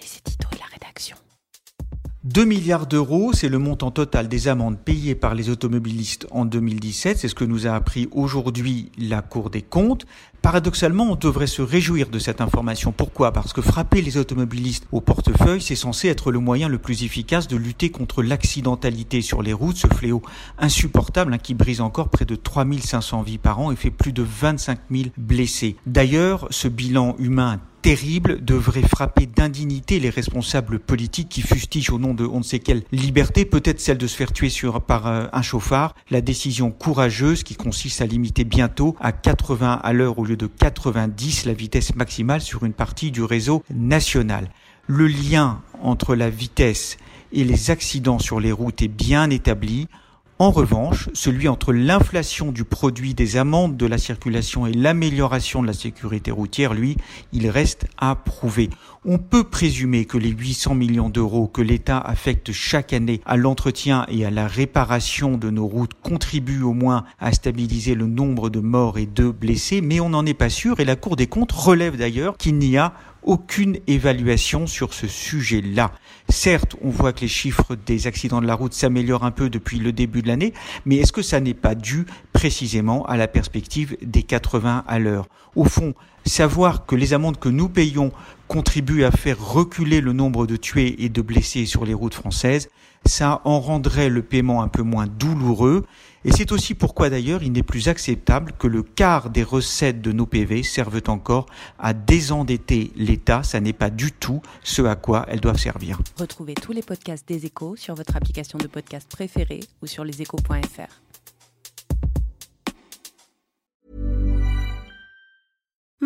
Et c'est Tito et la rédaction. 2 milliards d'euros, c'est le montant total des amendes payées par les automobilistes en 2017. C'est ce que nous a appris aujourd'hui la Cour des comptes. Paradoxalement, on devrait se réjouir de cette information. Pourquoi? Parce que frapper les automobilistes au portefeuille, c'est censé être le moyen le plus efficace de lutter contre l'accidentalité sur les routes, ce fléau insupportable hein, qui brise encore près de 3500 vies par an et fait plus de 25 000 blessés. D'ailleurs, ce bilan humain terrible devrait frapper d'indignité les responsables politiques qui fustigent au nom de on ne sait quelle liberté, peut-être celle de se faire tuer par euh, un chauffard, la décision courageuse qui consiste à limiter bientôt à 80 à l'heure au lieu de 90 la vitesse maximale sur une partie du réseau national. Le lien entre la vitesse et les accidents sur les routes est bien établi. En revanche, celui entre l'inflation du produit des amendes de la circulation et l'amélioration de la sécurité routière, lui, il reste à prouver. On peut présumer que les 800 millions d'euros que l'État affecte chaque année à l'entretien et à la réparation de nos routes contribuent au moins à stabiliser le nombre de morts et de blessés, mais on n'en est pas sûr et la Cour des comptes relève d'ailleurs qu'il n'y a aucune évaluation sur ce sujet-là. Certes, on voit que les chiffres des accidents de la route s'améliorent un peu depuis le début de l'année, mais est-ce que ça n'est pas dû précisément à la perspective des 80 à l'heure Au fond, savoir que les amendes que nous payons contribuent à faire reculer le nombre de tués et de blessés sur les routes françaises, ça en rendrait le paiement un peu moins douloureux. Et c'est aussi pourquoi d'ailleurs il n'est plus acceptable que le quart des recettes de nos PV servent encore à désendetter l'État. Ça n'est pas du tout ce à quoi elles doivent servir. Retrouvez tous les podcasts des échos sur votre application de podcast préférée ou sur leséchos.fr.